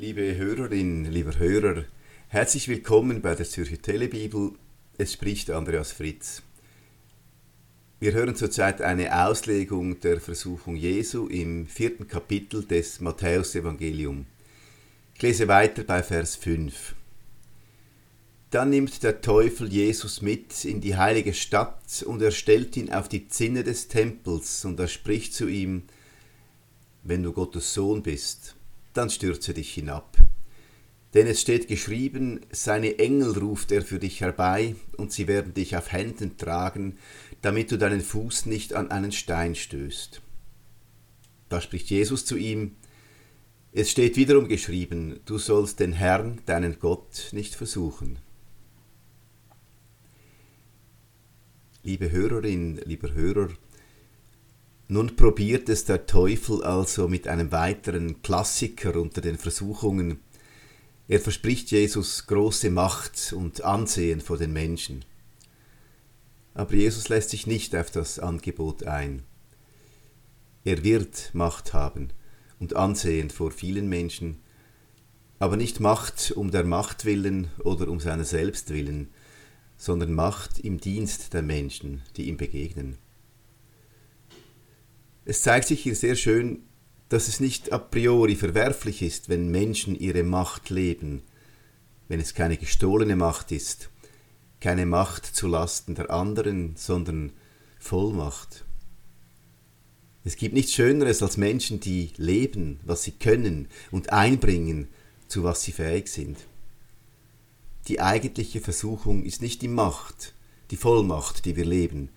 Liebe Hörerin, lieber Hörer, herzlich willkommen bei der Zürcher Telebibel. Es spricht Andreas Fritz. Wir hören zurzeit eine Auslegung der Versuchung Jesu im vierten Kapitel des Matthäusevangelium. Ich lese weiter bei Vers 5. Dann nimmt der Teufel Jesus mit in die heilige Stadt und er stellt ihn auf die Zinne des Tempels und er spricht zu ihm, wenn du Gottes Sohn bist, dann stürze dich hinab. Denn es steht geschrieben, seine Engel ruft er für dich herbei, und sie werden dich auf Händen tragen, damit du deinen Fuß nicht an einen Stein stößt. Da spricht Jesus zu ihm, es steht wiederum geschrieben, du sollst den Herrn, deinen Gott, nicht versuchen. Liebe Hörerin, lieber Hörer, nun probiert es der Teufel also mit einem weiteren Klassiker unter den Versuchungen. Er verspricht Jesus große Macht und Ansehen vor den Menschen. Aber Jesus lässt sich nicht auf das Angebot ein. Er wird Macht haben und Ansehen vor vielen Menschen, aber nicht Macht um der Macht willen oder um seiner selbst willen, sondern Macht im Dienst der Menschen, die ihm begegnen. Es zeigt sich hier sehr schön, dass es nicht a priori verwerflich ist, wenn Menschen ihre Macht leben, wenn es keine gestohlene Macht ist, keine Macht zu Lasten der anderen, sondern Vollmacht. Es gibt nichts Schöneres als Menschen, die leben, was sie können und einbringen, zu was sie fähig sind. Die eigentliche Versuchung ist nicht die Macht, die Vollmacht, die wir leben,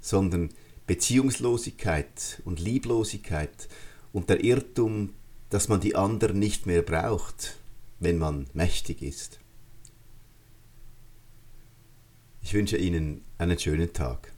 sondern Beziehungslosigkeit und Lieblosigkeit und der Irrtum, dass man die anderen nicht mehr braucht, wenn man mächtig ist. Ich wünsche Ihnen einen schönen Tag.